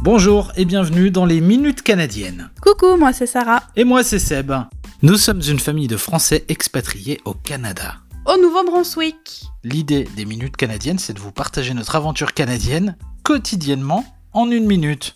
Bonjour et bienvenue dans les Minutes Canadiennes. Coucou, moi c'est Sarah. Et moi c'est Seb. Nous sommes une famille de Français expatriés au Canada. Au Nouveau-Brunswick. L'idée des Minutes Canadiennes, c'est de vous partager notre aventure canadienne quotidiennement en une minute.